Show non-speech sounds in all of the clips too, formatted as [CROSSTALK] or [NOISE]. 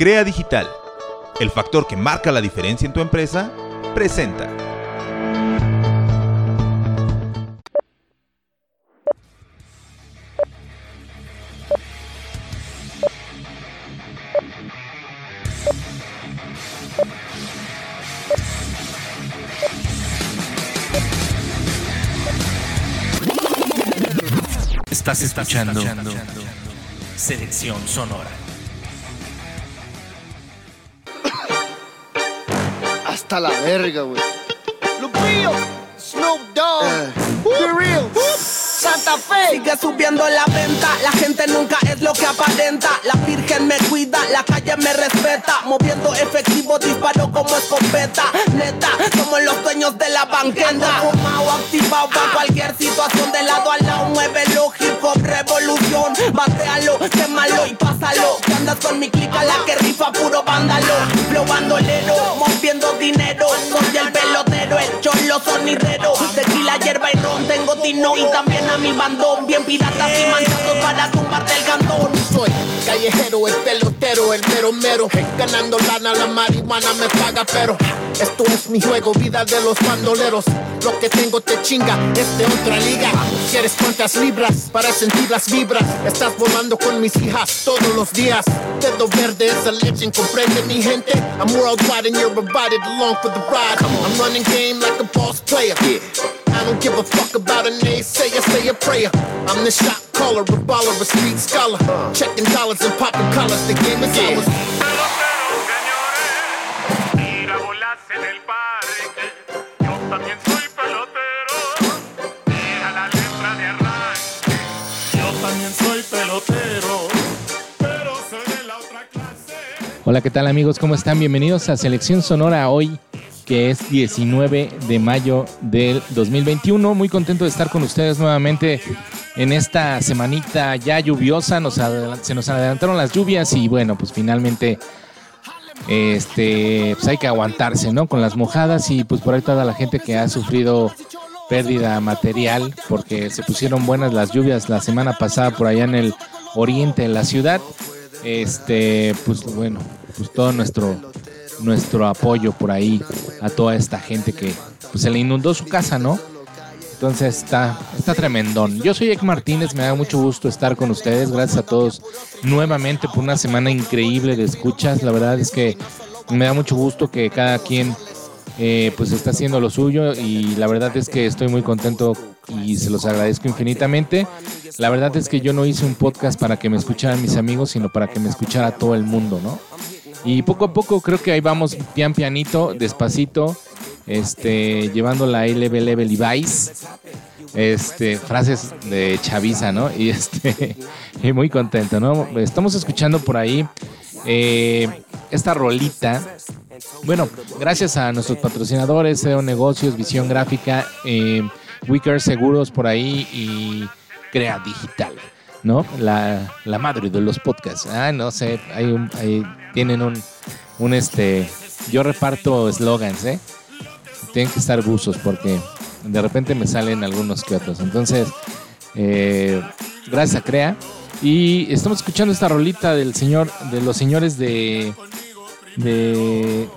Crea Digital, el factor que marca la diferencia en tu empresa, presenta. Estás escuchando Selección Sonora. Hasta la verga, güey. Lupillo, Snoop Dogg, Eh. Be Real, Santa Fe. Sigue subiendo la venta, la gente nunca es lo que aparenta. La virgen me cuida, la calle me respeta. Moviendo efectivo, disparo como escopeta. Neta, somos los dueños de la banqueta. Fumado, activado para cualquier situación. De lado a lado, muévelo, hip hop, revolución. Batealo, quémalo y pásalo. Que andas con mi clica, la que rifa puro vándalo. Flow bandolero, moviendo dinero. Soy el pelotero, el cholo sonidero. Tequila, hierba y ron, tengo tino y también a mi bandón. Bien piratas y manchados para tumbarte el cantón. Soy callejero, el pelotero, el mero mero. Ganando lana, la marihuana me paga, pero esto es mi juego, vida de los bandoleros. Lo que tengo te chinga, es de otra liga. ¿Quieres cuántas libras para sentir las vibras? Estás volando con mis hijas todos los días. Dedo verde es a legend, comprende mi gente. I'm worldwide and you're invited along for the ride. I'm running game like a boss player. I don't give a fuck about a naysayer, say a prayer. I'm the shot caller, a baller, a street scholar. Uh. Checking dollars and popping collars, the game is ours. Hola, ¿qué tal amigos? ¿Cómo están? Bienvenidos a Selección Sonora hoy, que es 19 de mayo del 2021. Muy contento de estar con ustedes nuevamente en esta semanita ya lluviosa. Se nos adelantaron las lluvias y bueno, pues finalmente este, pues hay que aguantarse, ¿no? Con las mojadas y pues por ahí toda la gente que ha sufrido pérdida material porque se pusieron buenas las lluvias la semana pasada por allá en el oriente de la ciudad. Este, pues bueno, pues todo nuestro nuestro apoyo por ahí a toda esta gente que pues, se le inundó su casa, ¿no? Entonces está, está tremendón. Yo soy Ek Martínez, me da mucho gusto estar con ustedes. Gracias a todos nuevamente por una semana increíble de escuchas. La verdad es que me da mucho gusto que cada quien eh, pues está haciendo lo suyo y la verdad es que estoy muy contento y se los agradezco infinitamente. La verdad es que yo no hice un podcast para que me escucharan mis amigos, sino para que me escuchara todo el mundo, ¿no? Y poco a poco creo que ahí vamos pian pianito, despacito, este, llevando la Level Level Levi's, este, frases de chaviza, ¿no? Y este, [LAUGHS] y muy contento, ¿no? Estamos escuchando por ahí eh, esta rolita. Bueno, gracias a nuestros patrocinadores, SEO Negocios, Visión Gráfica, eh, Wicker Seguros por ahí y Crea Digital, ¿no? La, madre de los podcasts. Ah, no sé, hay un, hay- tienen un, un este, yo reparto eslogans, ¿eh? Tienen que estar buzos porque de repente me salen algunos que otros. Entonces, eh, gracias a Crea. Y estamos escuchando esta rolita del señor, de los señores de, de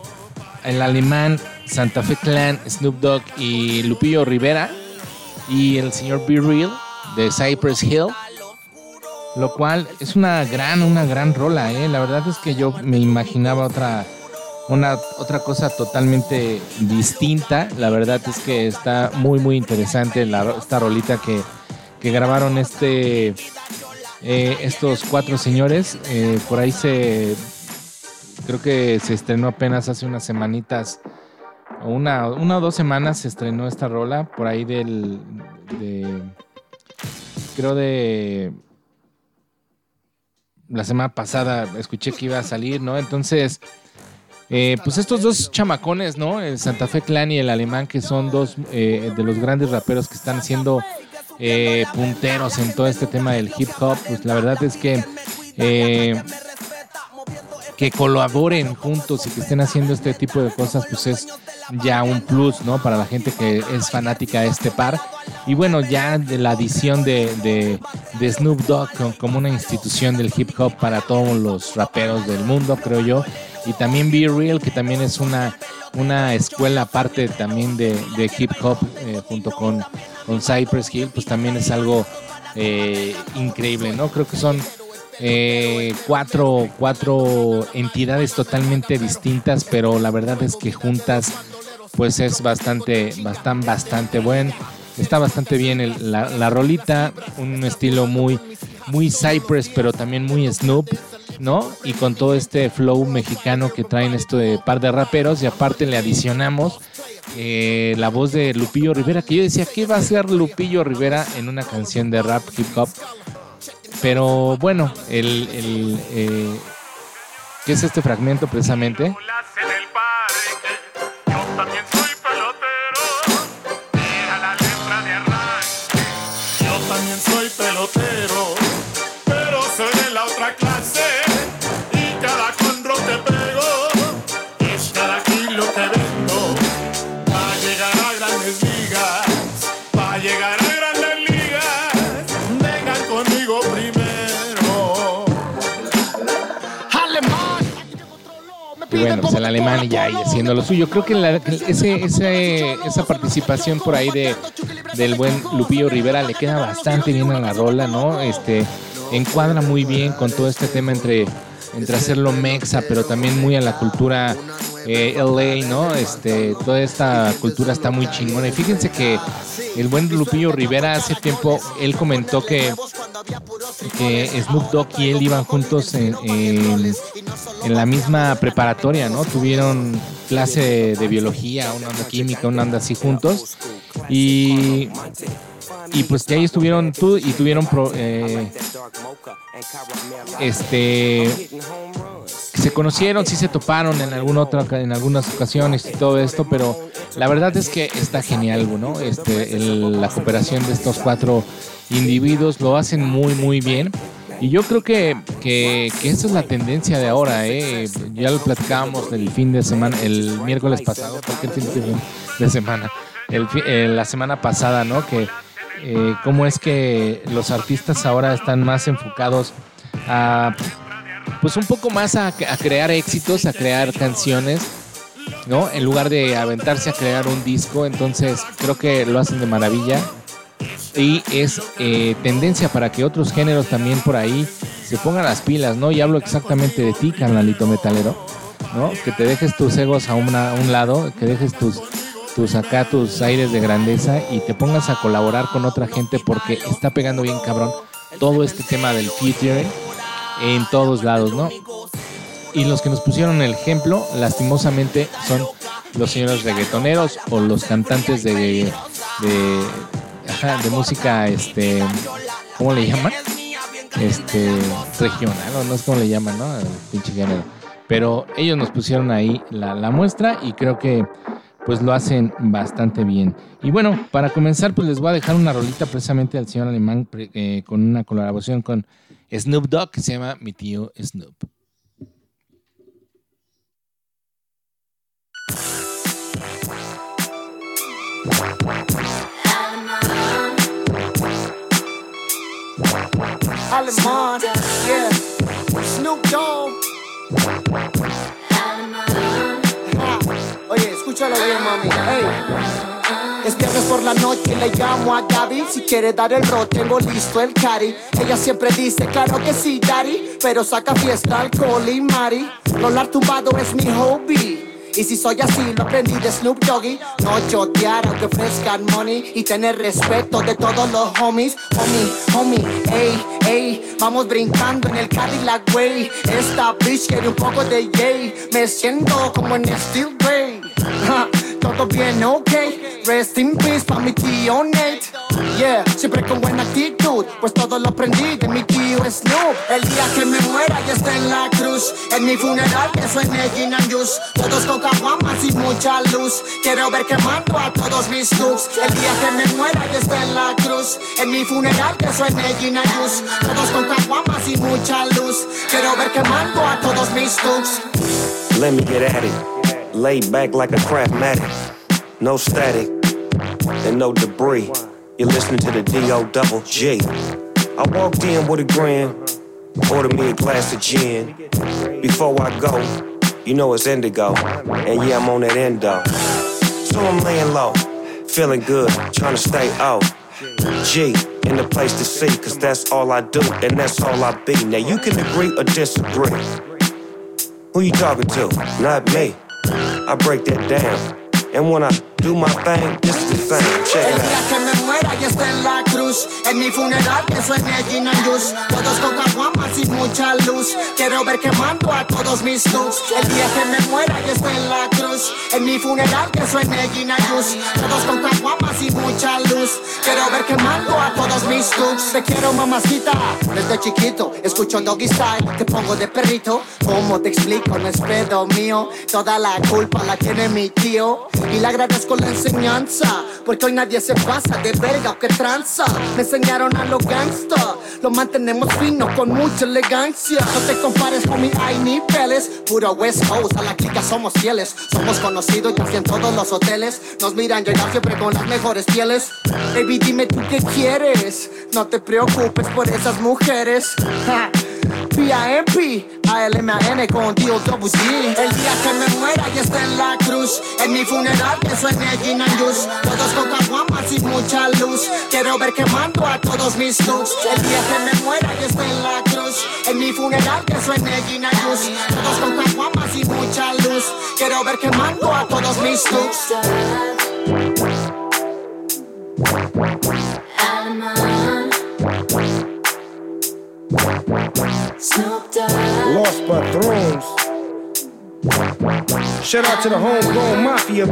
el alemán Santa Fe Clan, Snoop Dogg y Lupillo Rivera y el señor Be Real de Cypress Hill. Lo cual es una gran, una gran rola, ¿eh? La verdad es que yo me imaginaba otra, una, otra cosa totalmente distinta. La verdad es que está muy, muy interesante esta rolita que, que grabaron este, eh, estos cuatro señores. Eh, por ahí se, creo que se estrenó apenas hace unas semanitas, una, una o dos semanas se estrenó esta rola, por ahí del, de, creo de la semana pasada escuché que iba a salir, ¿no? Entonces, eh, pues estos dos chamacones, ¿no? El Santa Fe Clan y el alemán, que son dos eh, de los grandes raperos que están siendo eh, punteros en todo este tema del hip hop, pues la verdad es que eh, que colaboren juntos y que estén haciendo este tipo de cosas, pues es ya un plus, ¿no? Para la gente que es fanática de este par. Y bueno, ya de la adición de, de, de Snoop Dogg co- como una institución del hip hop para todos los raperos del mundo, creo yo. Y también Be Real, que también es una, una escuela aparte también de, de hip hop eh, junto con, con Cypress Hill, pues también es algo eh, increíble, ¿no? Creo que son eh, cuatro, cuatro entidades totalmente distintas, pero la verdad es que juntas pues es bastante, bastante, bastante buen. Está bastante bien el- la, la rolita, un estilo muy, muy Cypress, pero también muy Snoop, ¿no? Y con todo este flow mexicano que traen esto de par de raperos y aparte le adicionamos eh, la voz de Lupillo Rivera, que yo decía, ¿qué va a hacer Lupillo Rivera en una canción de rap hip hop? Pero bueno, el, el, eh, ¿qué es este fragmento precisamente? bolas en alemán ya ahí haciendo lo suyo. Creo que la- ese, ese- esa participación por ahí de, del buen Lupillo Rivera le queda bastante bien a la rola, ¿no? Este encuadra muy bien con todo este tema entre, entre hacerlo mexa, pero también muy a la cultura eh, LA, ¿no? Este, toda esta cultura está muy chingona. Y fíjense que el buen Lupillo Rivera hace tiempo, él comentó que que Snoop Dogg y él iban juntos en, en- la misma preparatoria, ¿no? Tuvieron clase de, biología, una onda química, una onda así juntos. Y, y pues que ahí estuvieron y tuvieron pro- eh, este se conocieron, sí se toparon en alguna otra en algunas ocasiones y todo esto, pero la verdad es que está genial, ¿no? Este, la cooperación de estos cuatro individuos lo hacen muy muy bien. Y yo creo que, que, que esa es la tendencia de ahora, ¿eh? Ya lo platicábamos el fin de semana, el miércoles pasado, porque el fin de- semana, el, eh, la semana pasada, ¿no? Que eh, cómo es que los artistas ahora están más enfocados a pues un poco más a crear éxitos, a crear canciones, ¿no? En lugar de aventarse a crear un disco, entonces creo que lo hacen de maravilla y es eh, tendencia para que otros géneros también por ahí se pongan las pilas, ¿no? Y hablo exactamente de ti, canalito metalero, ¿no? Que te dejes tus egos a, una- a un lado, que dejes tus, tus acá, tus aires de grandeza y te pongas a colaborar con otra gente porque está pegando bien cabrón todo este tema del featuring en todos lados, ¿no? Y los que nos pusieron el ejemplo, lastimosamente, son los señores reggaetoneros o los cantantes de, de música, este, ¿cómo le llaman? Este, regional, o no es como le llaman, ¿no? Pinche género. Pero ellos nos pusieron ahí la, la muestra y creo que pues lo hacen bastante bien. Y bueno, para comenzar, pues les voy a dejar una rolita precisamente al señor alemán eh, con una colaboración con Snoop Dogg que se llama Mi tío Snoop. Alemán, yeah. Snoop Dogg. Oye, escúchalo bien, mami. Hey. Es viernes por la noche, le llamo a Gaby. Si quiere dar el rol, tengo listo el cari. Ella siempre dice, claro que sí, daddy. Pero saca fiesta, alcohol y mari. Rolar tumbado es mi hobby. Y si soy así, lo aprendí de Snoop Doggy. No chotear aunque ofrezcan money. Y tener respeto de todos los homies. Homie, homie, ey, ey. Vamos brincando en el Cadillac, güey. Esta bitch quiere un poco de yay. Me siento como en Steel Grey. [LAUGHS] Todo bien, ok. Rest in peace pa' mi tío Nate. Yeah, siempre con buena actitud. Pues todo lo aprendí de mi tío Snoop. El día que me muera ya está en la cruz. En mi funeral que suene gin and juice. Todos con caguamas y mucha luz. Quiero ver quemando a todos mis tubes. El día que me muera ya está en la cruz. En mi funeral que suene gin and juice. Todos con caguamas y mucha luz. Quiero ver quemando a todos mis tubes. Let me get at it. Lay back like a craftmatic. No static and no debris. You're listening to the D.O. Double G. I walked in with a grin, ordered me a glass of gin. Before I go, you know it's indigo, and yeah, I'm on that endo. So I'm laying low, feeling good, trying to stay out. G, in the place to see, cause that's all I do, and that's all I be. Now you can agree or disagree. Who you talking to? Not me. I break that down. And when I do my thing, is the thing. Check it out. En mi funeral que suene Gin and Juice, todos con caguamas y mucha luz. Quiero ver quemando a todos mis looks. El día que me muera y esté en la cruz, en mi funeral que suene Gin and todos con caguamas y mucha luz. Quiero ver quemando a todos mis looks. Te quiero mamacita, desde chiquito escucho Doggy Style, te pongo de perrito. ¿Cómo te explico? No es pedo mío, toda la culpa la tiene mi tío. Y le agradezco la enseñanza, porque hoy nadie se pasa de verga o que tranza. Me enseñaron a los gangsta, lo mantenemos fino con mucha elegancia. No te compares con mi hay niveles, puro West Coast, a la clica somos fieles. Somos conocidos casi en todos los hoteles. Nos miran llegar siempre con las mejores pieles. Baby, dime tú qué quieres. No te preocupes por esas mujeres. P.I.M.P. A-L-M-A-N con D-O-W-G El día que me muera y esté en la cruz En mi funeral que suene Gin and Juice. Todos con caguamas y mucha luz Quiero ver quemando a todos mis looks. El día que me muera y esté en la cruz En mi funeral que suene Gin and Juice. Todos con caguamas y mucha luz Quiero ver quemando a todos mis looks Lost Patrons. Shout out to the homegrown mafia.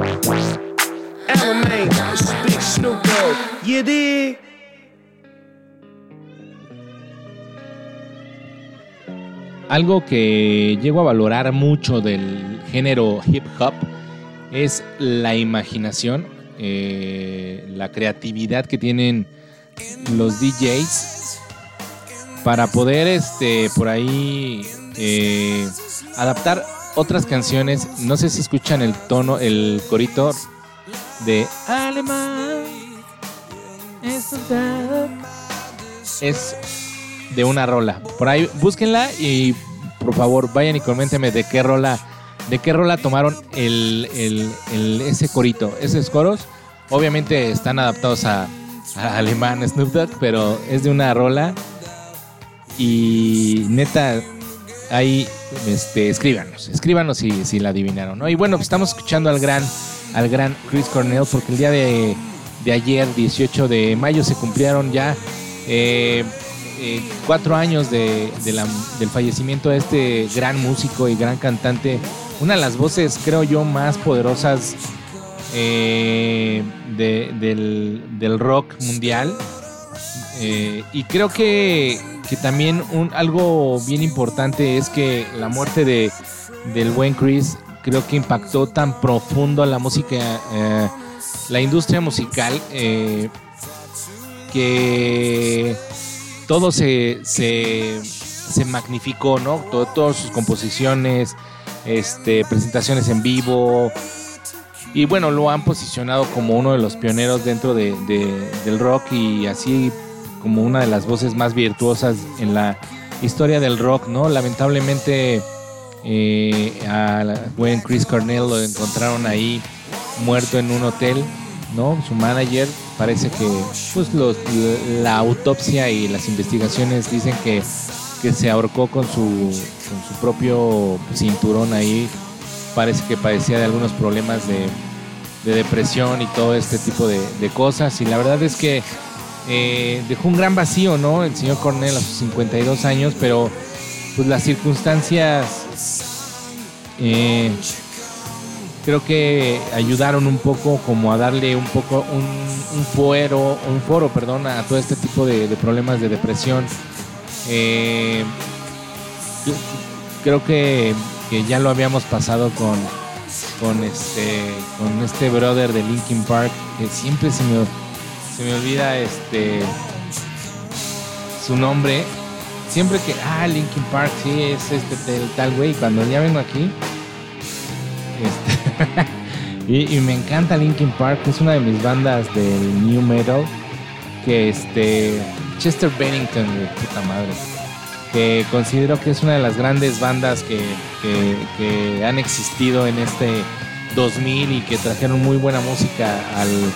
Alamain, this is Big Snoop Dogg. You dig? Algo que llego a valorar mucho del género hip hop es la imaginación, eh, la creatividad que tienen los DJs para poder, este, por ahí eh, adaptar otras canciones. No sé si escuchan el tono, el corito de Alemán. Es de una rola. Por ahí búsquenla y por favor vayan y coméntenme de qué rola, de qué rola tomaron el, el- ese corito, esos coros. Obviamente están adaptados a, a alemán Snoop Dogg, pero es de una rola y neta ahí este, escríbanos, escríbanos si, si la adivinaron. Y bueno, pues estamos escuchando al gran, al gran Chris Cornell porque el día de, de ayer, 18 de mayo, se cumplieron ya eh, eh, cuatro años de, del fallecimiento de este gran músico y gran cantante, una de las voces, creo yo, más poderosas eh, de- del, del rock mundial. Y creo que, que también un, algo bien importante es que la muerte de, del buen Chris creo que impactó tan profundo a la música, eh, la industria musical, eh, que todo se, se, se magnificó, ¿no? Todo- todas sus composiciones, este, presentaciones en vivo. Y bueno, lo han posicionado como uno de los pioneros dentro de- de- del rock y así como una de las voces más virtuosas en la historia del rock, ¿no? Lamentablemente eh, a buen Chris Cornell lo encontraron ahí muerto en un hotel, ¿no? Su manager parece que pues los, la autopsia y las investigaciones dicen que, que se ahorcó con su, propio cinturón ahí. Parece que padecía de algunos problemas de, de depresión y todo este tipo de cosas. Y la verdad es que eh, dejó un gran vacío, ¿no? El señor Cornell a sus 52 años, pero pues las circunstancias eh, creo que ayudaron un poco como a darle un poco un, fuero, un foro, perdón, a todo este tipo de, problemas de depresión. Eh, creo que, que ya lo habíamos pasado con, con este con este brother de Linkin Park que siempre se me, se me olvida este su nombre. Siempre que ah Linkin Park sí es este tal, tal güey cuando ya vengo aquí este, [LAUGHS] y, y me encanta Linkin Park es una de mis bandas del new metal que este Chester Bennington, de puta madre, que considero que es una de las grandes bandas que, que- que han existido en este 2000 y que trajeron muy buena música al-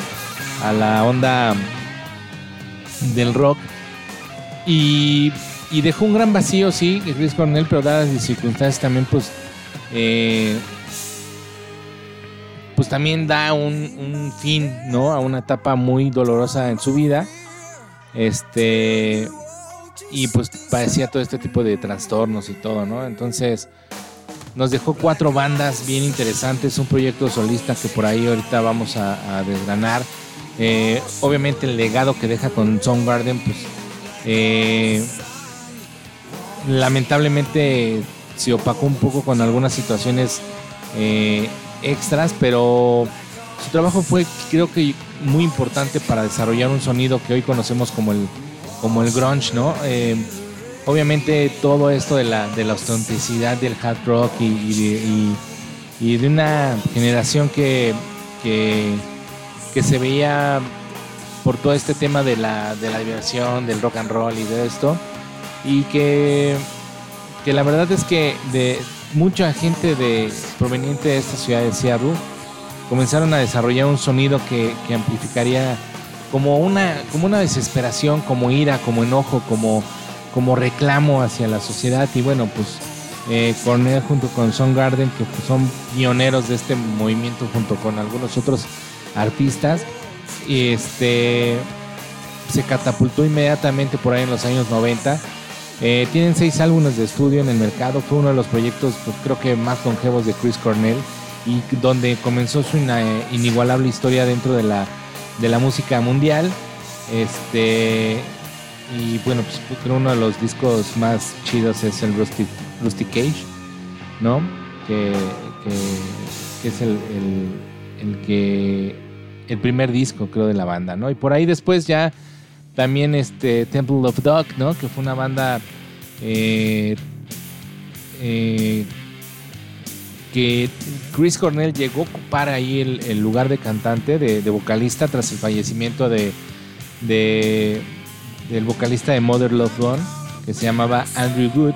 a la onda del rock. Y, dejó un gran vacío, sí, Chris Cornell, pero dadas las circunstancias también, pues, eh, pues también da un, un fin, ¿no? A una etapa muy dolorosa en su vida. Este, y pues padecía todo este tipo de trastornos y todo, ¿no? Entonces, nos dejó cuatro bandas bien interesantes, un proyecto solista que por ahí ahorita vamos a, a desgranar. Eh, obviamente el legado que deja con Soundgarden, pues eh, lamentablemente se opacó un poco con algunas situaciones eh, extras, pero su trabajo fue creo que muy importante para desarrollar un sonido que hoy conocemos como el, como el grunge, ¿no? Obviamente todo esto de la, de la autenticidad del hard rock y, de, una generación que, que se veía por todo este tema de la, de la diversión, del rock and roll y de esto, y que, que la verdad es que de mucha gente de, proveniente de esta ciudad de Seattle comenzaron a desarrollar un sonido que, que amplificaría como una, como una desesperación, como ira, como enojo, como, como reclamo hacia la sociedad. Y bueno, pues eh, Cornell junto con Soundgarden, que son pioneros de este movimiento junto con algunos otros artistas, y este se catapultó inmediatamente por ahí en los años 90. Eh, tienen seis álbumes de estudio en el mercado. Fue uno de los proyectos, pues, creo que más longevos de Chris Cornell y donde comenzó su inigualable historia dentro de la, de la música mundial. Este y bueno, pues creo uno de los discos más chidos es el Rusty, Rusty Cage, ¿no? Que, que- es el- el que el primer disco creo de la banda, ¿no? Y por ahí después ya también este Temple of Dog, ¿no? Que fue una banda eh, eh, que Chris Cornell llegó a ocupar ahí el, lugar de cantante, de, vocalista, tras el fallecimiento de, de- del vocalista de Mother Love Gone, que se llamaba Andrew Good.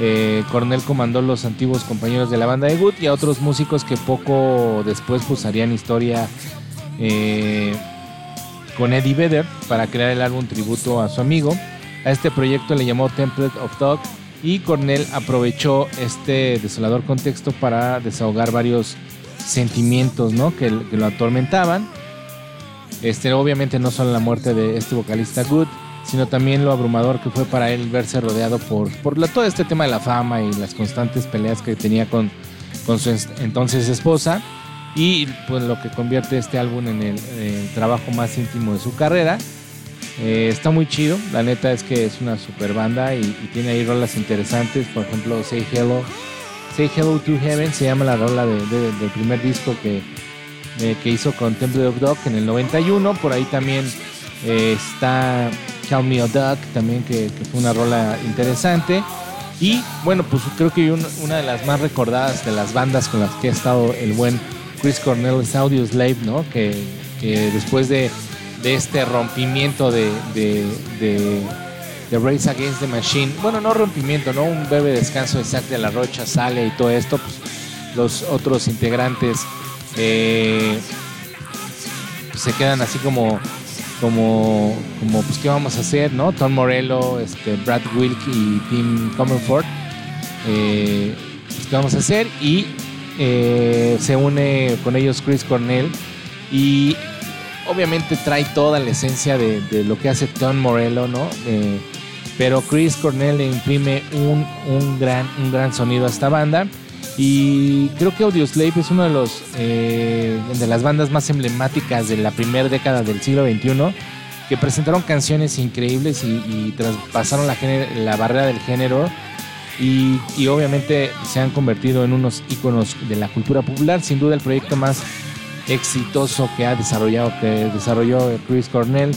Eh, Cornell comandó los antiguos compañeros de la banda de Good y a otros músicos que poco después pues historia eh, con Eddie Vedder para crear el álbum tributo a su amigo. A este proyecto le llamó Template of Dog y Cornell aprovechó este desolador contexto para desahogar varios sentimientos ¿no? que, que lo atormentaban. Este, obviamente no solo la muerte de este vocalista Good, sino también lo abrumador que fue para él verse rodeado por, por la- todo este tema de la fama y las constantes peleas que tenía con, con su es- entonces esposa y pues lo que convierte este álbum en el, trabajo más íntimo de su carrera. Eh, está muy chido, la neta es que es una super banda y, tiene ahí rolas interesantes, por ejemplo Say Hello, Say Hello to Heaven se llama la rola de- de- del primer disco que, eh, que hizo con Temple of Dog en el 91, por ahí también eh, está Call Me a Duck, también que, fue una rola interesante. Y bueno, pues creo que un- una de las más recordadas de las bandas con las que ha estado el buen Chris Cornell es Audio Slave, ¿no? Que, después de, este rompimiento de, de, de, Race Against the Machine, bueno, no rompimiento, ¿no? Un breve descanso de Zack de la Rocha sale y todo esto, pues los otros integrantes eh, se quedan así como como como pues qué vamos a hacer no Tom Morello este Brad Wilk y Tim Comerford eh, pues, qué vamos a hacer y eh, se une con ellos Chris Cornell y obviamente trae toda la esencia de, lo que hace Tom Morello no Eh, pero Chris Cornell le imprime un, un gran un gran sonido a esta banda y creo que Audioslave es uno de los eh, de las bandas más emblemáticas de la primera década del siglo XXI que presentaron canciones increíbles y, y traspasaron la, la barrera del género y, obviamente se han convertido en unos íconos de la cultura popular. Sin duda el proyecto más exitoso que ha desarrollado, que desarrolló Chris Cornell,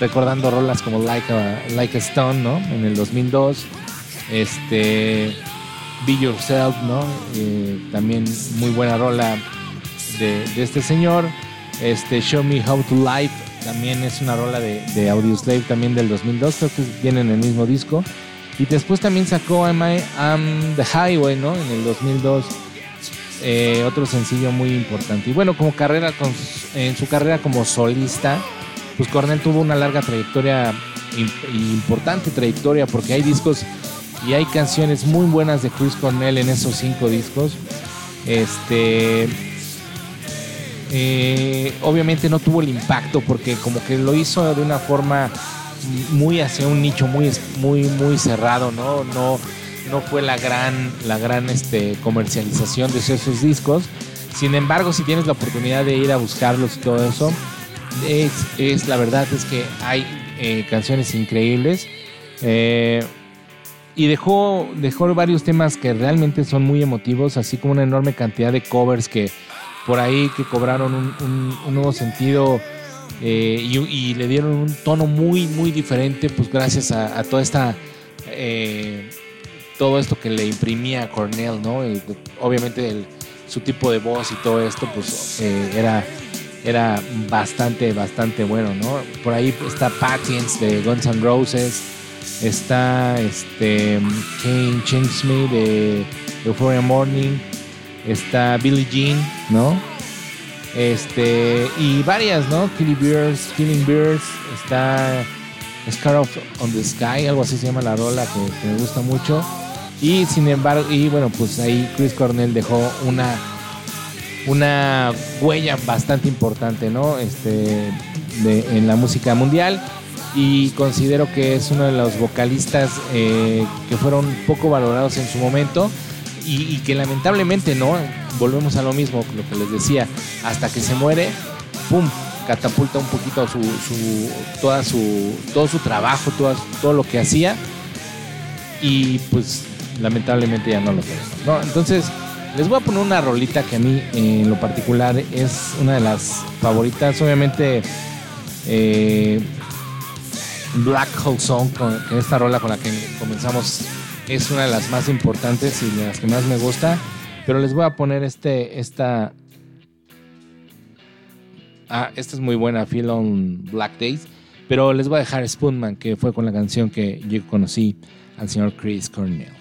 recordando rolas como Like a, like Stone, ¿no? En el 2002. Este, Be Yourself, ¿no? Eh, también muy buena rola de, este señor. Este, Show Me How to Live también es una rola de, de Audioslave también del 2002, creo que viene en el mismo disco. Y después también sacó Am I the Highway, ¿no? En el 2002. eh, otro sencillo muy importante. Y bueno, como carrera, en su carrera como solista, pues Cornell tuvo una larga trayectoria, im- importante trayectoria, porque hay discos y hay canciones muy buenas de Chris Cornell en esos cinco discos. Este. eh, obviamente no tuvo el impacto porque como que lo hizo de una forma muy hacia un nicho muy muy muy cerrado no no no fue la gran la gran este comercialización de esos discos. Sin embargo si tienes la oportunidad de ir a buscarlos y todo eso es, es la verdad es que hay eh, canciones increíbles. Eh, y dejó, dejó varios temas que realmente son muy emotivos, así como una enorme cantidad de covers que por ahí que cobraron un nuevo sentido eh, y, le dieron un tono muy, muy diferente, pues gracias a, toda esta, eh, todo esto que le imprimía a Cornell, ¿no? Y, obviamente su tipo de voz y todo esto, pues eh, era, era bastante, bastante bueno, ¿no? Por ahí está Patience de Guns N' Roses, está este Kane Me de Euphoria Morning, está Billie Jean, ¿no? Este, y varias, ¿no? Killing Bears, Killing Bears, está Scarf on the Sky, algo así se llama la rola que, que me gusta mucho. Y sin embargo, y bueno, pues ahí Chris Cornell dejó una una huella bastante importante, ¿no? Este, de- en la música mundial y considero que es uno de los vocalistas eh, que fueron poco valorados en su momento y, que lamentablemente, ¿no? Volvemos a lo mismo, lo que les decía, hasta que se muere, ¡pum! catapulta un poquito su, su, toda su, todo su trabajo, toda- todo lo que hacía y pues lamentablemente ya no lo tenemos, ¿no? Entonces, les voy a poner una rolita que a mí en lo particular es una de las favoritas, obviamente eh, Black Hole Song, con esta rola con la que comenzamos, es una de las más importantes y de las que más me gusta, pero les voy a poner este, esta... Ah, esta es muy buena, Feel on Black Days. Pero les voy a dejar Spoonman, que fue con la canción que yo conocí al señor Chris Cornell.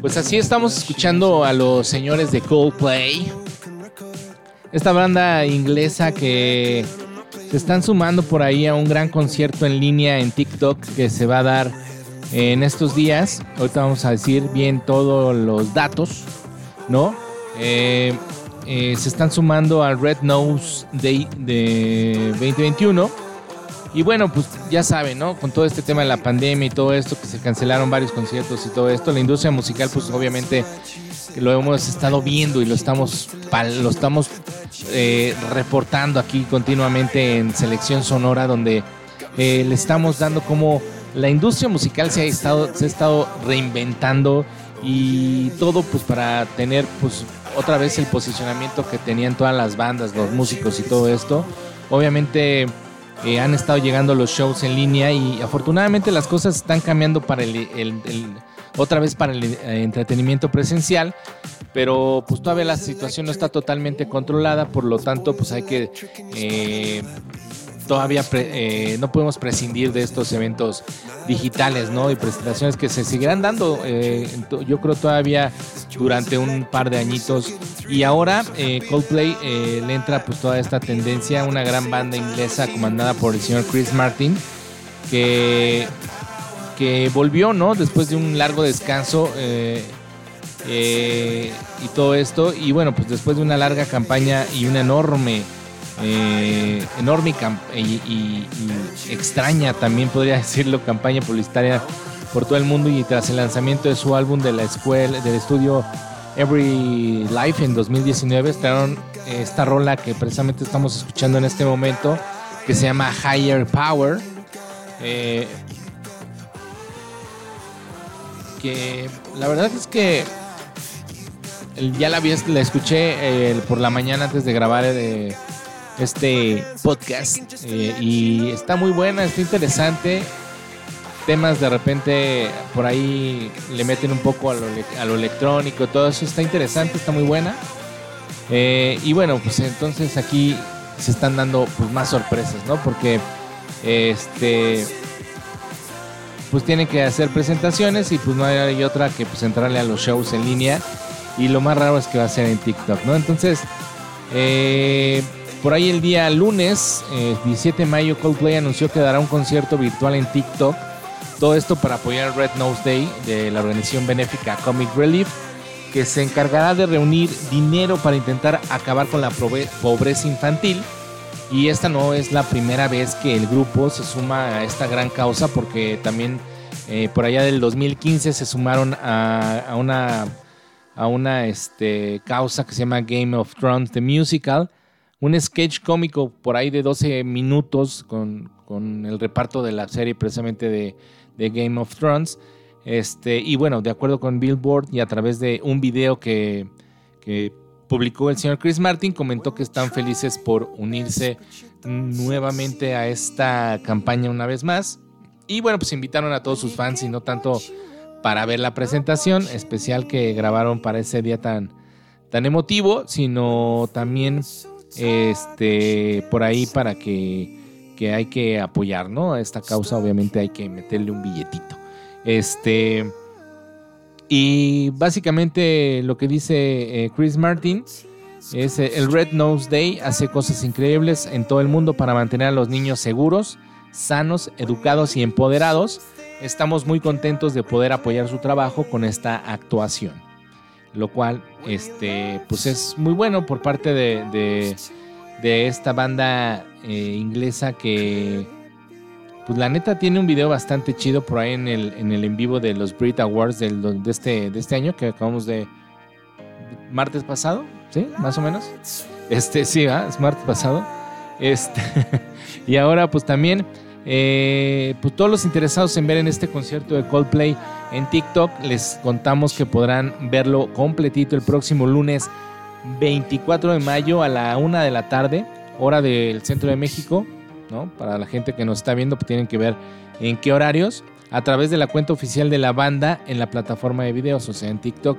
Pues así estamos escuchando a los señores de Coldplay. Esta banda inglesa que se están sumando por ahí a un gran concierto en línea en TikTok que se va a dar en estos días. Ahorita vamos a decir bien todos los datos, ¿no? Eh, eh, se están sumando al Red Nose Day de 2021. Y bueno, pues ya saben, ¿no? Con todo este tema de la pandemia y todo esto, que se cancelaron varios conciertos y todo esto, la industria musical, pues obviamente lo hemos estado viendo y lo estamos, lo estamos eh, reportando aquí continuamente en Selección Sonora, donde eh, le estamos dando como la industria musical se ha estado, se ha estado reinventando y todo pues para tener pues otra vez el posicionamiento que tenían todas las bandas, los músicos y todo esto. Obviamente eh, han estado llegando los shows en línea y afortunadamente las cosas están cambiando para el, otra vez para el eh, entretenimiento presencial, pero pues todavía la situación no está totalmente controlada, por lo tanto pues hay que eh, todavía eh, no podemos prescindir de estos eventos digitales, ¿no? Y presentaciones que se seguirán dando, eh, yo creo todavía durante un par de añitos. Y ahora eh, Coldplay le entra pues toda esta tendencia, una gran banda inglesa comandada por el señor Chris Martin, que, que volvió, ¿no? Después de un largo descanso. y todo esto. Y bueno, pues después de una larga campaña y una enorme, eh, enorme y, extraña, también podría [LAUGHS] decirlo, campaña publicitaria por todo el mundo y tras el lanzamiento de su álbum de la escuela, del estudio Every Life en 2019, estrenaron esta rola que precisamente estamos escuchando en este momento, que se llama Higher Power. Eh, que la verdad es que ya la, vi, la escuché eh, por la mañana antes de grabar este podcast eh, y está muy buena, está interesante. Temas de repente por ahí le meten un poco a lo, a lo electrónico, todo eso está interesante, está muy buena. Eh, y bueno, pues entonces aquí se están dando pues más sorpresas, ¿no? Porque este pues tienen que hacer presentaciones y pues no hay otra que pues entrarle a los shows en línea y lo más raro es que va a ser en TikTok, ¿no? Entonces, eh, por ahí el día lunes, eh, 17 de mayo, Coldplay anunció que dará un concierto virtual en TikTok. Todo esto para apoyar Red Nose Day de la organización benéfica Comic Relief, que se encargará de reunir dinero para intentar acabar con la pobreza infantil. Y esta no es la primera vez que el grupo se suma a esta gran causa, porque también eh, por allá del 2015 se sumaron a, a una, a una este, causa que se llama Game of Thrones The Musical, un sketch cómico por ahí de 12 minutos con, con el reparto de la serie precisamente de, de Game of Thrones. Este, y bueno, de acuerdo con Billboard y a través de un video que, que publicó el señor Chris Martin, comentó que están felices por unirse nuevamente a esta campaña una vez más. Y bueno, pues invitaron a todos sus fans y no tanto para ver la presentación especial que grabaron para ese día tan, tan emotivo, sino también este por ahí para que, que hay que apoyar, ¿no? A esta causa, obviamente hay que meterle un billetito. Este. Y básicamente lo que dice eh, Chris Martin es eh, el Red Nose Day hace cosas increíbles en todo el mundo para mantener a los niños seguros, sanos, educados y empoderados. Estamos muy contentos de poder apoyar su trabajo con esta actuación. Lo cual, este, pues es muy bueno por parte de, de- esta banda eh, inglesa que, pues la neta tiene un video bastante chido por ahí en el en, el en vivo de los Brit Awards del- de, este, de este año que acabamos de martes pasado, ¿sí? Más o menos. Este, sí, ¿verdad? es martes pasado. Este, [LAUGHS] y ahora pues también, eh, pues todos los interesados en ver en este concierto de Coldplay en TikTok, les contamos que podrán verlo completito el próximo lunes 24 de mayo a la una de la tarde, hora del centro de México, ¿no? Para la gente que nos está viendo, pues tienen que ver en qué horarios, a través de la cuenta oficial de la banda en la plataforma de videos, o sea, en TikTok.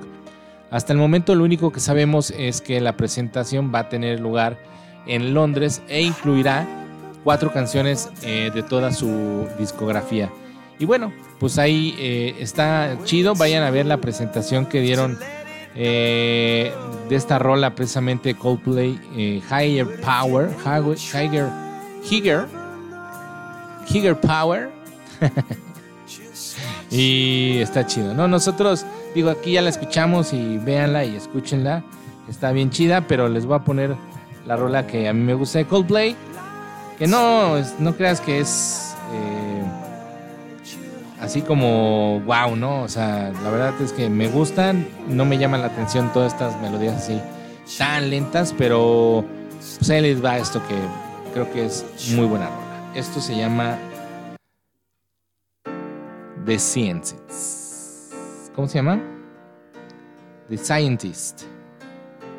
Hasta el momento lo único que sabemos es que la presentación va a tener lugar en Londres e incluirá cuatro canciones eh, de toda su discografía. Y bueno, pues ahí eh, está chido, vayan a ver la presentación que dieron eh, de esta rola precisamente Coldplay eh, Higher Power, Higher, Higher, Higher, Power. [LAUGHS] y está chido, ¿no? Nosotros, digo, aquí ya la escuchamos y véanla y escúchenla. Está bien chida, pero les voy a poner la rola que a mí me gusta de Coldplay. Que no, no creas que es así como wow, ¿no? O sea, la verdad es que me gustan, no me llaman la atención todas estas melodías así tan lentas, pero pues ahí les va esto que creo que es muy buena rola. Esto se llama The Scientist. ¿Cómo se llama? The Scientist.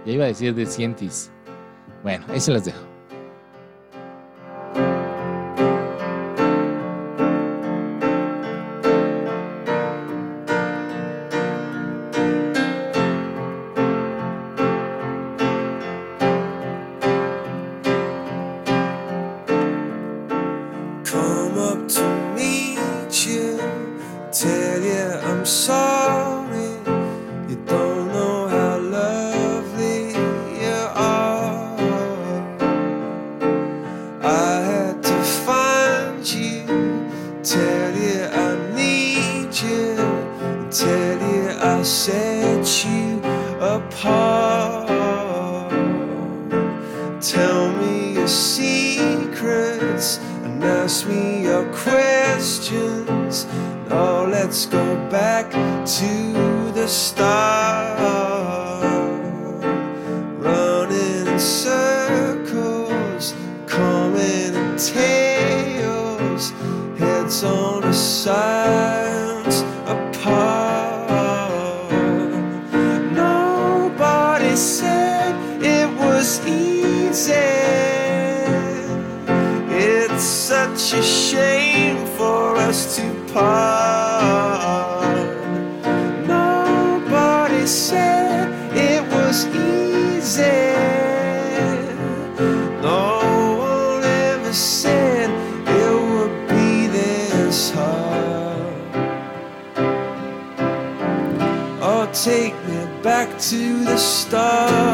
Ya iba a decir The Scientist. Bueno, ahí se las dejo. Set you apart. Tell me your secrets and ask me your questions. Now let's go back to the start. To the start.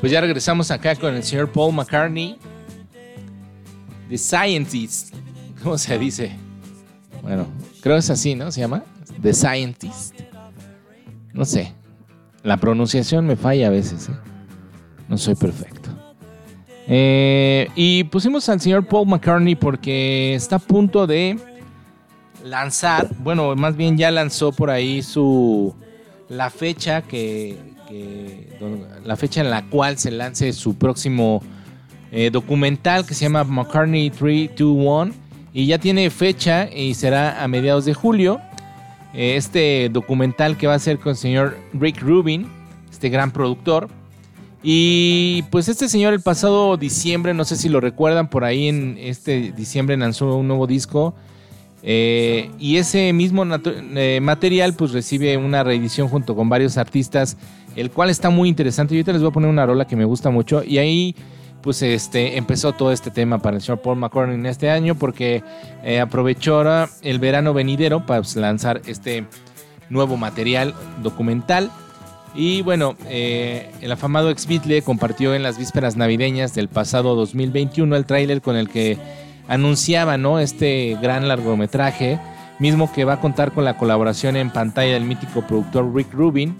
Pues ya regresamos acá con el señor Paul McCartney. The Scientist. ¿Cómo se dice? Bueno, creo es así, ¿no? Se llama The Scientist. No sé. La pronunciación me falla a veces. ¿eh? No soy perfecto. Eh, y pusimos al señor Paul McCartney porque está a punto de lanzar, bueno, más bien ya lanzó por ahí su la fecha que, la fecha en la cual se lance su próximo eh, documental que se llama McCartney 321 y ya tiene fecha y será a mediados de julio. Eh, Este documental que va a ser con el señor Rick Rubin, este gran productor. Y pues este señor el pasado diciembre, no sé si lo recuerdan, por ahí en este diciembre lanzó un nuevo disco. Eh, y ese mismo eh, material pues recibe una reedición junto con varios artistas, el cual está muy interesante. Yo ahorita les voy a poner una rola que me gusta mucho. Y ahí pues este empezó todo este tema para el señor Paul McCartney en este año porque eh, aprovechó el verano venidero para pues, lanzar este nuevo material documental. Y bueno, eh, el afamado ex Beatle compartió en las vísperas navideñas del pasado 2021 el tráiler con el que anunciaba ¿no? este gran largometraje, mismo que va a contar con la colaboración en pantalla del mítico productor Rick Rubin.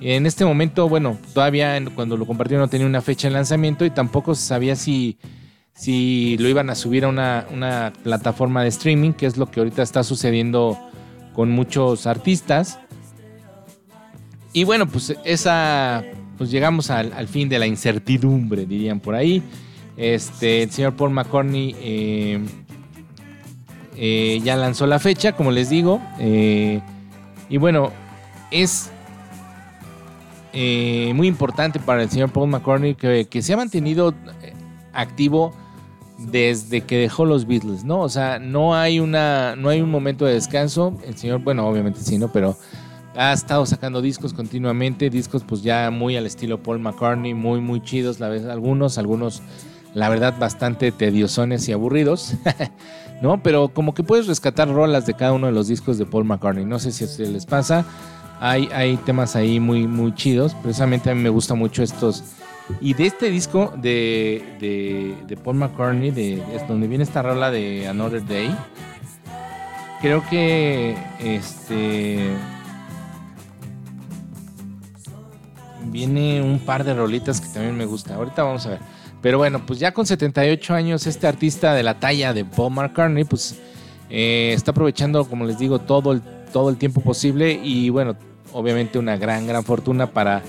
En este momento, bueno, todavía cuando lo compartió no tenía una fecha de lanzamiento y tampoco se sabía si, si lo iban a subir a una, una plataforma de streaming, que es lo que ahorita está sucediendo con muchos artistas. Y bueno, pues esa, pues llegamos al, al fin de la incertidumbre, dirían por ahí. Este, el señor Paul McCartney eh, eh, ya lanzó la fecha, como les digo. eh, y bueno, es muy importante para el señor Paul McCartney que, que se ha mantenido activo desde que dejó los Beatles, ¿no? O sea, no hay una, no hay un momento de descanso. El señor, bueno, obviamente sí, ¿no? Pero ha estado sacando discos continuamente, discos pues ya muy al estilo Paul McCartney, muy, muy chidos, la vez, algunos, algunos, la verdad, bastante tediosones y aburridos, [LAUGHS] ¿no? Pero como que puedes rescatar rolas de cada uno de los discos de Paul McCartney, no sé si a ustedes les pasa, hay, hay temas ahí muy, muy chidos, precisamente a mí me gusta mucho estos... Y de este disco de, de, de Paul McCartney, de, es donde viene esta rola de Another Day, creo que este viene un par de rolitas que también me gusta. Ahorita vamos a ver. Pero bueno, pues ya con 78 años, este artista de la talla de Paul McCartney, pues eh, está aprovechando, como les digo, todo el, todo el tiempo posible y bueno, obviamente una gran, gran fortuna para,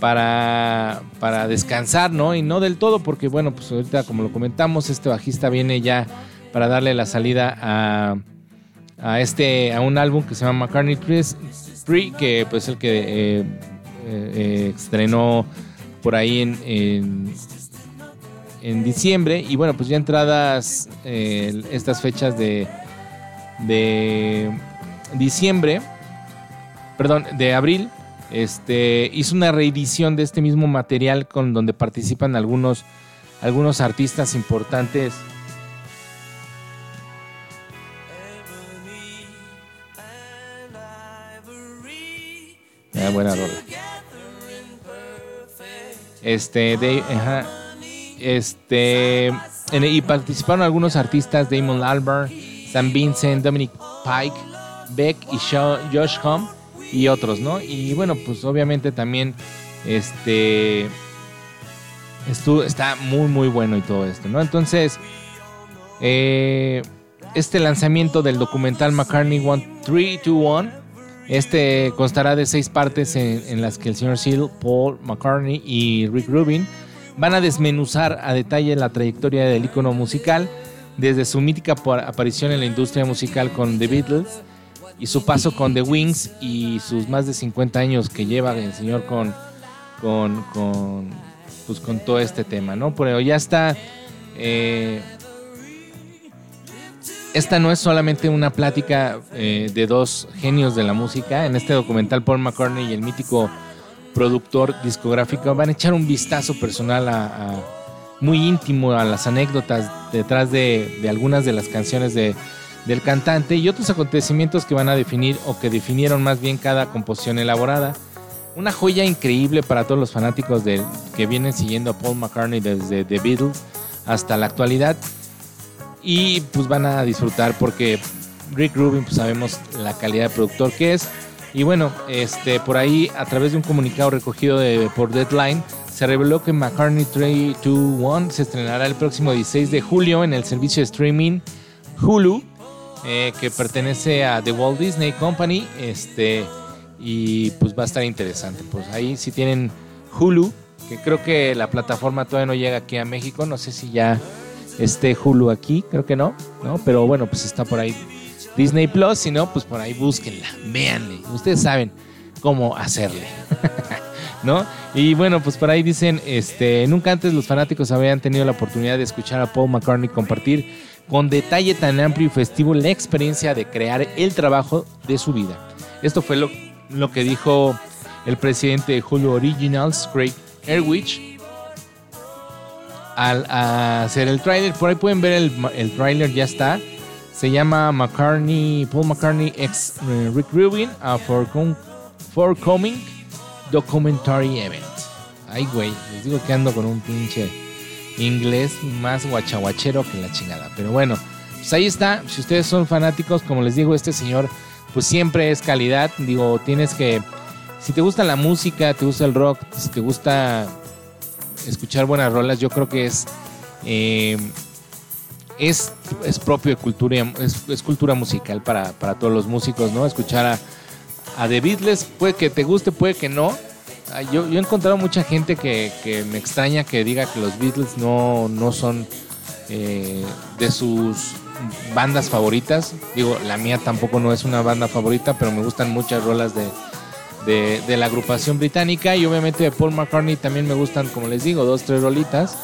para, para descansar, ¿no? Y no del todo, porque bueno, pues ahorita, como lo comentamos, este bajista viene ya para darle la salida a, a este, a un álbum que se llama McCartney 3, que pues el que eh, eh, estrenó por ahí en, en diciembre. Y bueno, pues ya entradas eh, estas fechas de, de diciembre, perdón, de abril, este, hizo una reedición de este mismo material con donde participan algunos, algunos artistas importantes. Ah, buena rola. Este, de, ajá, este, y participaron algunos artistas, Damon Albarn, Sam Vincent, Dominic Pike, Beck y Josh Home y otros, ¿no? Y bueno, pues obviamente también, este, está muy, muy bueno y todo esto, ¿no? Entonces, eh, este lanzamiento del documental McCartney 1321 este constará de seis partes en, en las que el señor Seal, Paul McCartney y Rick Rubin van a desmenuzar a detalle la trayectoria del ícono musical desde su mítica aparición en la industria musical con The Beatles y su paso con The Wings y sus más de 50 años que lleva el señor con, con, con, pues con todo este tema, ¿no? Pero ya está... eh, esta no es solamente una plática eh, de dos genios de la música. En este documental, Paul McCartney y el mítico productor discográfico van a echar un vistazo personal muy íntimo a las anécdotas detrás de, de algunas de las canciones de, del cantante y otros acontecimientos que van a definir o que definieron más bien cada composición elaborada. Una joya increíble para todos los fanáticos de, que vienen siguiendo a Paul McCartney desde The Beatles hasta la actualidad y pues van a disfrutar porque Rick Rubin pues sabemos la calidad de productor que es y bueno este por ahí a través de un comunicado recogido de- por Deadline se reveló que McCartney 321 se estrenará el próximo 16 de julio en el servicio de streaming Hulu eh, que pertenece a The Walt Disney Company este y pues va a estar interesante pues ahí si tienen Hulu que creo que la plataforma todavía no llega aquí a México no sé si ya este Hulu aquí, creo que no, ¿no? Pero bueno, pues está por ahí Disney Plus, si no, pues por ahí búsquenla, véanle, ustedes saben cómo hacerle, [LAUGHS] ¿no? Y bueno, pues por ahí dicen, este, nunca antes los fanáticos habían tenido la oportunidad de escuchar a Paul McCartney compartir con detalle tan amplio y festivo la experiencia de crear el trabajo de su vida. Esto fue lo, lo que dijo el presidente de Hulu Originals, Craig Erwich, al hacer el tráiler. Por ahí pueden ver el, el tráiler, ya está. Se llama McCartney, Paul McCartney ex eh, Rick Rubin, a forcom- Forthcoming Documentary Event. Ay, güey, les digo que ando con un pinche inglés más guachaguachero que la chingada. Pero bueno, pues ahí está. Si ustedes son fanáticos, como les digo, este señor, pues siempre es calidad. Digo, tienes que. Si te gusta la música, te gusta el rock, si te gusta escuchar buenas rolas, yo creo que es eh, es, es propio de cultura, es, es cultura musical para, para todos los músicos, ¿no? Escuchar a, a The Beatles, puede que te guste, puede que no. Yo, yo he encontrado mucha gente que, que me extraña que diga que los Beatles no, no son eh, de sus bandas favoritas. Digo, la mía tampoco no es una banda favorita, pero me gustan muchas rolas de, de, de la agrupación británica y obviamente de Paul McCartney también me gustan, como les digo, dos, tres rolitas.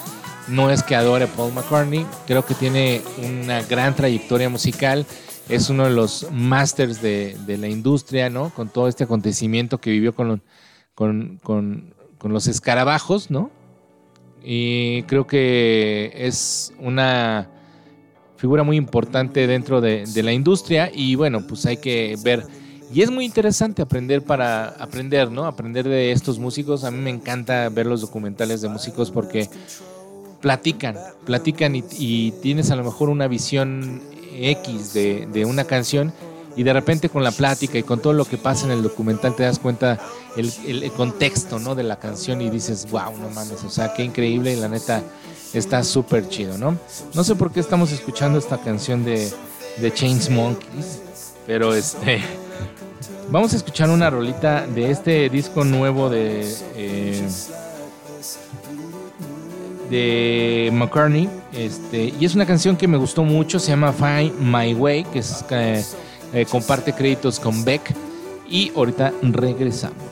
No es que adore Paul McCartney, creo que tiene una gran trayectoria musical, es uno de los masters de, la industria, ¿no? Con todo este acontecimiento que vivió con los escarabajos, ¿no? Y creo que es una figura muy importante dentro de, de la industria y bueno, pues hay que ver y es muy interesante aprender para aprender, ¿no? Aprender de estos músicos. A mí me encanta ver los documentales de músicos porque platican, platican y, y tienes a lo mejor una visión X de, de una canción y de repente con la plática y con todo lo que pasa en el documental te das cuenta el, el- contexto, ¿no? De la canción y dices, wow, no mames, o sea, qué increíble y la neta está súper chido, ¿no? No sé por qué estamos escuchando esta canción de, de Chainsmonkeys, pero este... [LAUGHS] Vamos a escuchar una rolita de este disco nuevo de eh, de McCartney, este y es una canción que me gustó mucho, se llama Find My Way, que es, eh, eh, comparte créditos con Beck y ahorita regresamos.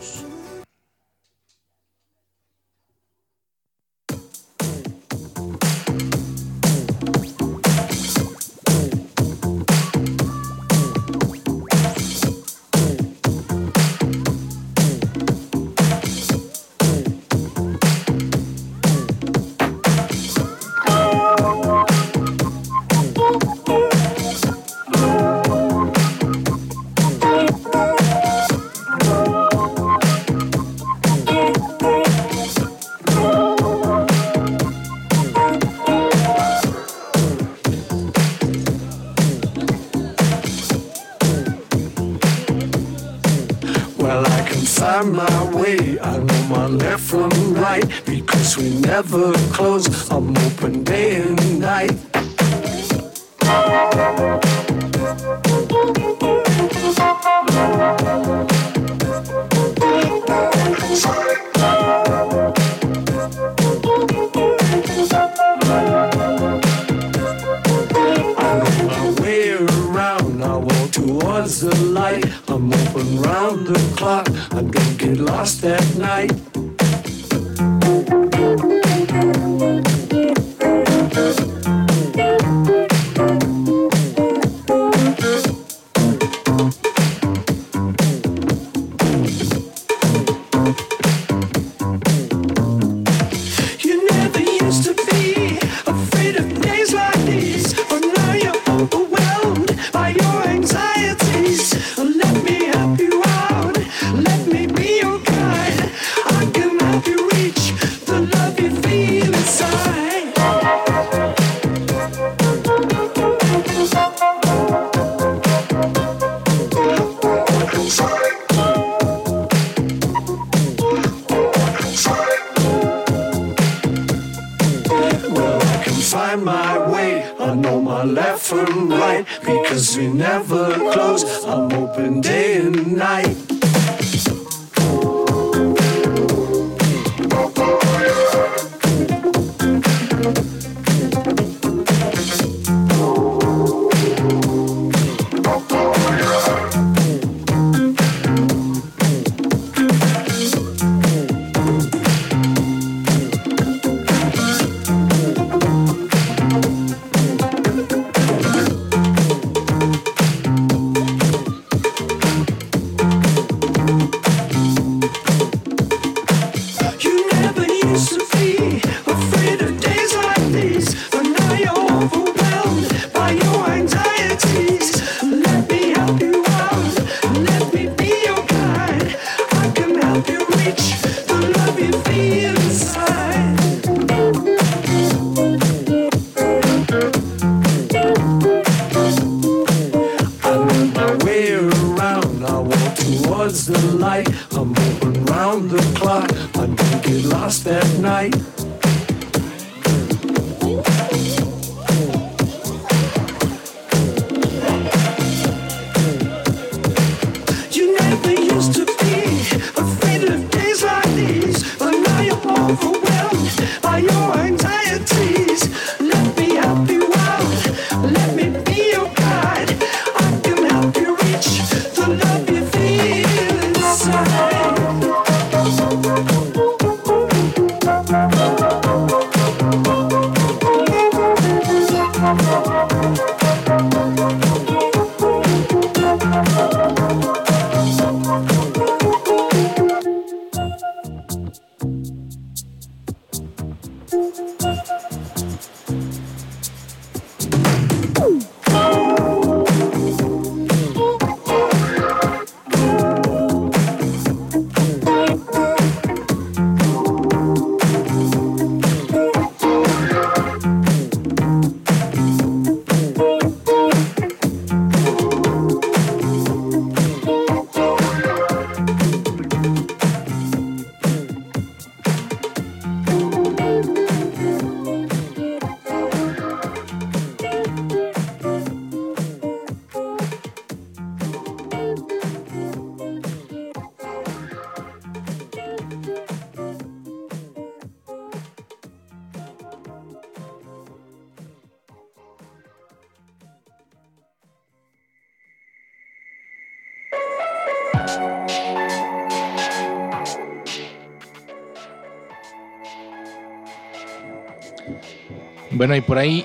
Bueno, y por ahí,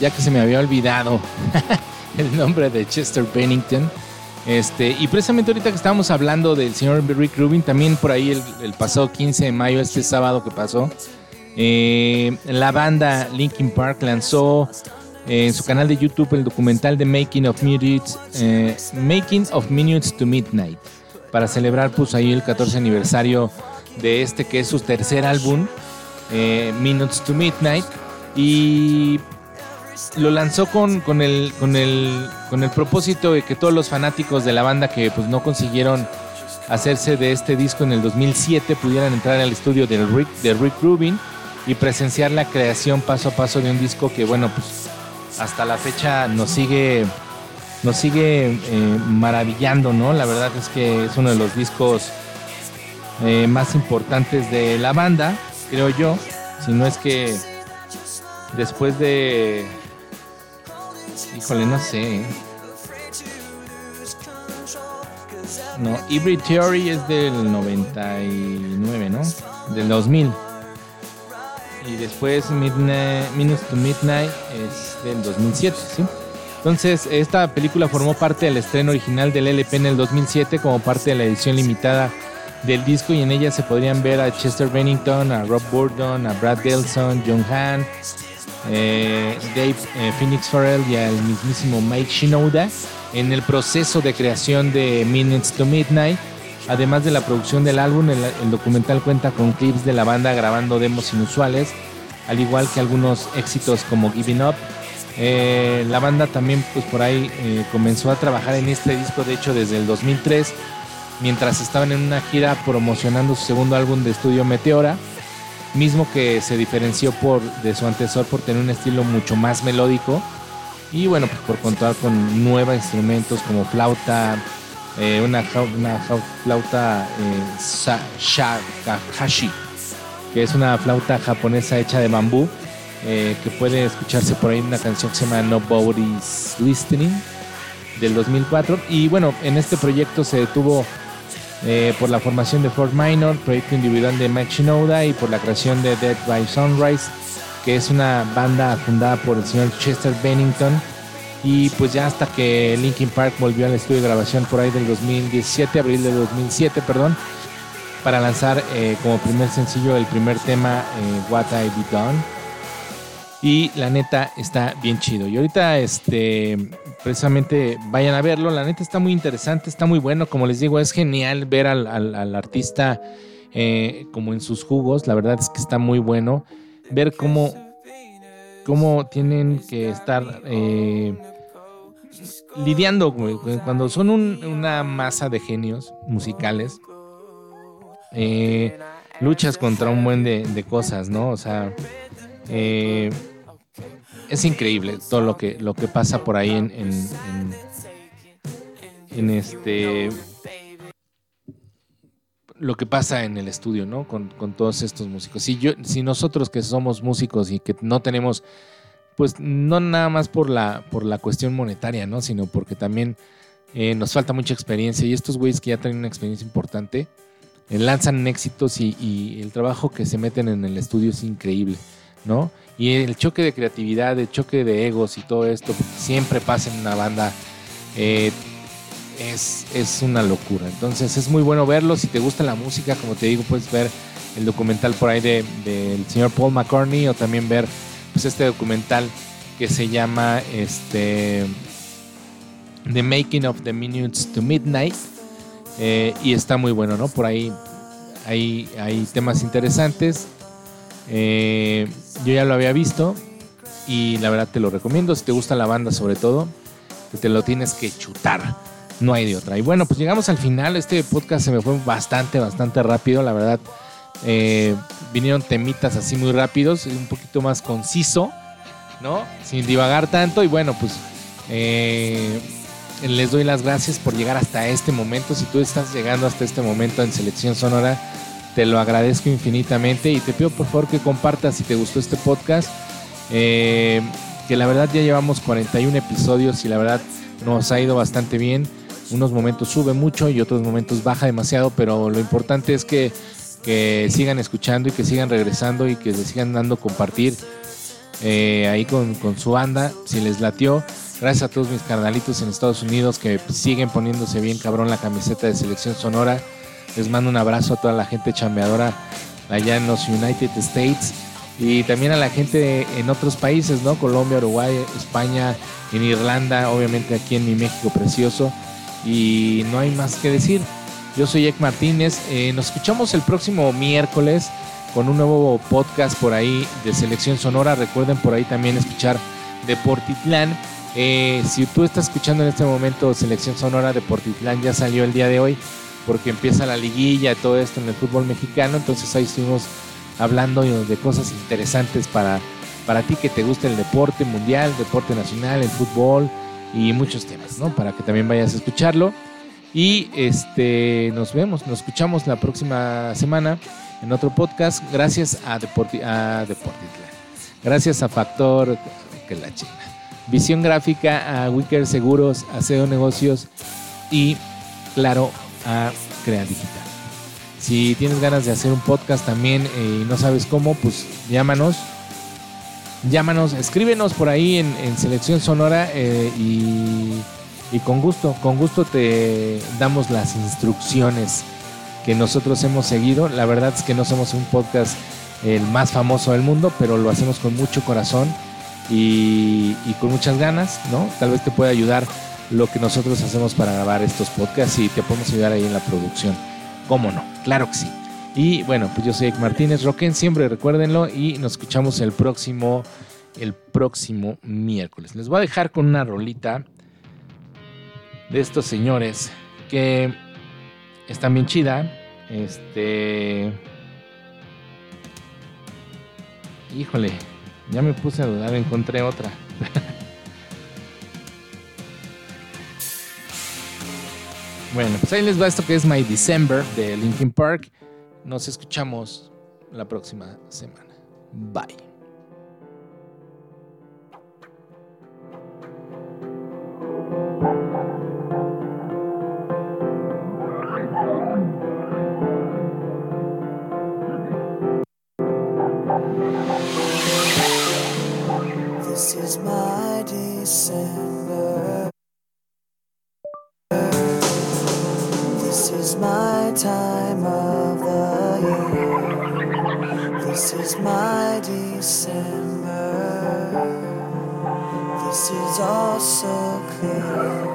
ya que se me había olvidado [LAUGHS] el nombre de Chester Bennington, este, y precisamente ahorita que estábamos hablando del señor Rick Rubin, también por ahí el, pasado 15 de mayo, este sábado que pasó, eh, la banda Linkin Park lanzó eh, en su canal de YouTube el documental de Making of Minutes, eh, Making of Minutes to Midnight, para celebrar pues ahí el 14 aniversario de este que es su tercer álbum, Minutes to Midnight. Y lo lanzó con, con, el, con, el, con el propósito de que todos los fanáticos de la banda que pues, no consiguieron hacerse de este disco en el 2007 pudieran entrar al estudio de Rick, de Rick Rubin y presenciar la creación paso a paso de un disco que, bueno, pues hasta la fecha nos sigue, nos sigue eh, maravillando, ¿no? La verdad es que es uno de los discos eh, más importantes de la banda, creo yo, si no es que después de. Híjole, no sé. No, Hybrid Theory es del 99, ¿no? Del 2000. Y después Midnight, Minutes to Midnight es del 2007, ¿sí? Entonces, esta película formó parte del estreno original del LP en el 2007 como parte de la edición limitada del disco y en ella se podrían ver a Chester Bennington, a Rob Burdon, a Brad Delson, John Hahn, eh, Dave eh, Phoenix Farrell y al mismísimo Mike Shinoda en el proceso de creación de Minutes to Midnight. Además de la producción del álbum, el, documental cuenta con clips de la banda grabando demos inusuales, al igual que algunos éxitos como Giving Up. Eh, la banda también pues por ahí eh, comenzó a trabajar en este disco, de hecho desde el 2003, mientras estaban en una gira promocionando su segundo álbum de estudio Meteora, mismo que se diferenció por, de su antecesor por tener un estilo mucho más melódico y bueno, pues por contar con nuevos instrumentos como flauta, eh, una, una flauta eh, shakahashi, que es una flauta japonesa hecha de bambú, eh, que puede escucharse por ahí una canción que se llama Nobody's Listening del 2004. Y bueno, en este proyecto se detuvo eh, por la formación de Fort Minor, proyecto individual de Mike Shinoda y por la creación de Dead by Sunrise, que es una banda fundada por el señor Chester Bennington. Y pues ya hasta que Linkin Park volvió al estudio de grabación por ahí del 2017, abril del 2007, perdón, para lanzar eh, como primer sencillo el primer tema, eh, What I Be Done. Y la neta está bien chido. Y ahorita, este, precisamente vayan a verlo. La neta está muy interesante, está muy bueno. Como les digo, es genial ver al, al- al artista eh, como en sus jugos. La verdad es que está muy bueno. Ver cómo, cómo tienen que estar eh, lidiando cuando son un- una masa de genios musicales. eh, luchas contra un buen de, de cosas, ¿no? O sea, eh, es increíble todo lo que, lo que pasa por ahí en, en, este lo que pasa en el estudio, ¿no? Con, con todos estos músicos. Si yo, si nosotros que somos músicos y que no tenemos, pues no nada más por la, por la cuestión monetaria, ¿no? Sino porque también eh, nos falta mucha experiencia y estos güeyes que ya tienen una experiencia importante, eh, lanzan éxitos y el trabajo que se meten en el estudio es increíble, ¿no? Y el choque de creatividad, el choque de egos y todo esto, porque siempre pasa en una banda, eh, es, es una locura. Entonces es muy bueno verlo. Si te gusta la música, como te digo, puedes ver el documental por ahí de- del señor Paul McCartney o también ver pues, este documental que se llama este, The Making of the Minutes to Midnight. Eh, y está muy bueno, ¿no? Por ahí hay, hay temas interesantes. Eh, yo ya lo había visto y la verdad te lo recomiendo. Si te gusta la banda, sobre todo, te lo tienes que chutar. No hay de otra. Y bueno, pues llegamos al final. Este podcast se me fue bastante, bastante rápido. La verdad, eh, vinieron temitas así muy rápidos, un poquito más conciso, ¿no? Sin divagar tanto. Y bueno, pues eh, les doy las gracias por llegar hasta este momento. Si tú estás llegando hasta este momento en Selección Sonora, te lo agradezco infinitamente y te pido por favor que compartas si te gustó este podcast. Eh, que la verdad ya llevamos 41 episodios y la verdad nos ha ido bastante bien. Unos momentos sube mucho y otros momentos baja demasiado, pero lo importante es que, que sigan escuchando y que sigan regresando y que se sigan dando compartir eh, ahí con, con su banda, si les latió. Gracias a todos mis carnalitos en Estados Unidos que siguen poniéndose bien cabrón la camiseta de selección sonora. Les mando un abrazo a toda la gente chambeadora allá en los United States y también a la gente en otros países, ¿no? Colombia, Uruguay, España, en Irlanda, obviamente aquí en mi México precioso. Y no hay más que decir. Yo soy Ek Martínez. Eh, nos escuchamos el próximo miércoles con un nuevo podcast por ahí de Selección Sonora. Recuerden por ahí también escuchar Deportitlán. Eh, si tú estás escuchando en este momento Selección Sonora Deportitlán, ya salió el día de hoy. Porque empieza la liguilla todo esto en el fútbol mexicano, entonces ahí estuvimos hablando de cosas interesantes para, para ti que te gusta el deporte mundial, deporte nacional, el fútbol y muchos temas, ¿no? Para que también vayas a escucharlo. Y este nos vemos, nos escuchamos la próxima semana en otro podcast. Gracias a Deporti a Deportitla. Gracias a Factor que la China. Visión gráfica a Wicker Seguros, a Negocios y claro a Crea Digital. Si tienes ganas de hacer un podcast también eh, y no sabes cómo, pues llámanos. Llámanos, escríbenos por ahí en, Selección Sonora eh, y, y con gusto, con gusto te damos las instrucciones que nosotros hemos seguido. La verdad es que no somos un podcast el más famoso del mundo, pero lo hacemos con mucho corazón y, y con muchas ganas, ¿no? Tal vez te pueda ayudar lo que nosotros hacemos para grabar estos podcasts y te podemos ayudar ahí en la producción. ¿Cómo no? Claro que sí. Y bueno, pues yo soy Ek Martínez, roquen siempre, recuérdenlo y nos escuchamos el próximo el próximo miércoles. Les voy a dejar con una rolita de estos señores que están bien chida. Este Híjole, ya me puse a dudar, encontré otra. [LAUGHS] bueno, pues ahí les va esto que es My December de Linkin Park. Nos escuchamos la próxima semana. Bye. This is my December. This is all so clear.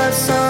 To have